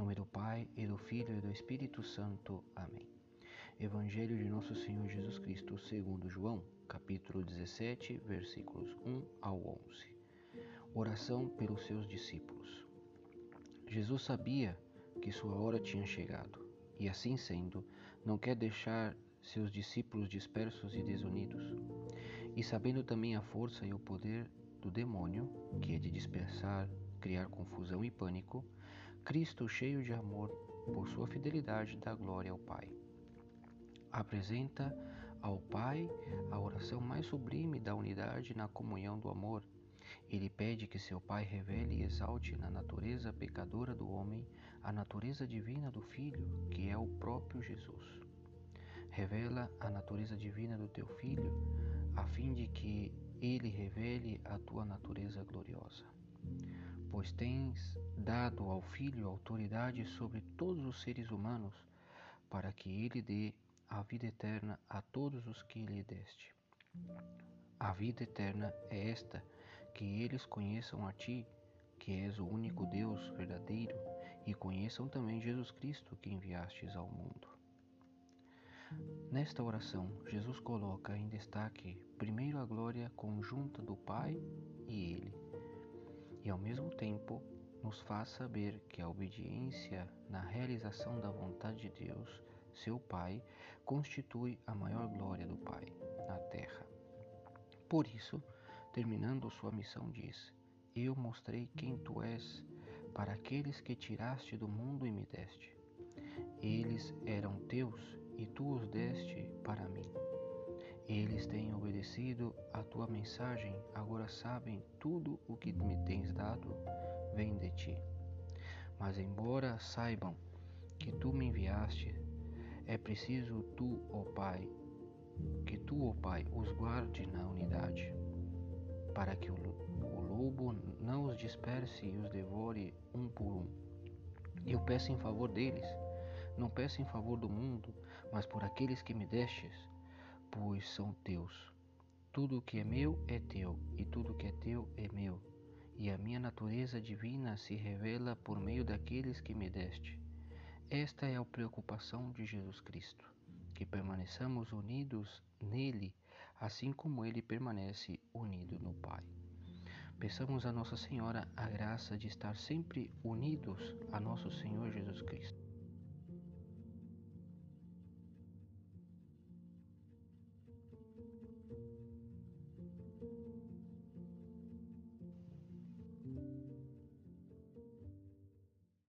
nome do Pai, e do Filho e do Espírito Santo. Amém. Evangelho de Nosso Senhor Jesus Cristo, segundo João, capítulo 17, versículos 1 ao 11. Oração pelos seus discípulos. Jesus sabia que sua hora tinha chegado, e assim sendo, não quer deixar seus discípulos dispersos e desunidos. E sabendo também a força e o poder do demônio, que é de dispersar, criar confusão e pânico, Cristo, cheio de amor por sua fidelidade, dá glória ao Pai. Apresenta ao Pai a oração mais sublime da unidade na comunhão do amor. Ele pede que seu Pai revele e exalte na natureza pecadora do homem a natureza divina do Filho, que é o próprio Jesus. Revela a natureza divina do teu Filho, a fim de que ele revele a tua natureza gloriosa pois tens dado ao Filho autoridade sobre todos os seres humanos, para que ele dê a vida eterna a todos os que lhe deste. A vida eterna é esta, que eles conheçam a ti, que és o único Deus verdadeiro, e conheçam também Jesus Cristo, que enviastes ao mundo. Nesta oração, Jesus coloca em destaque primeiro a glória conjunta do Pai e Ele e ao mesmo tempo nos faz saber que a obediência na realização da vontade de Deus, seu Pai, constitui a maior glória do Pai na terra. Por isso, terminando sua missão, diz: Eu mostrei quem tu és para aqueles que tiraste do mundo e me deste. Eles eram teus e tu os deste para mim. Eles têm obedecido a tua mensagem, agora sabem tudo o que me tens dado vem de ti. Mas embora saibam que tu me enviaste, é preciso tu, ó Pai, que tu, ó Pai, os guarde na unidade, para que o, o lobo não os disperse e os devore um por um. Eu peço em favor deles, não peço em favor do mundo, mas por aqueles que me destes pois são teus. Tudo o que é meu é teu, e tudo o que é teu é meu. E a minha natureza divina se revela por meio daqueles que me deste. Esta é a preocupação de Jesus Cristo, que permaneçamos unidos nele, assim como ele permanece unido no Pai. Peçamos a Nossa Senhora a graça de estar sempre unidos a nosso Senhor Jesus Cristo.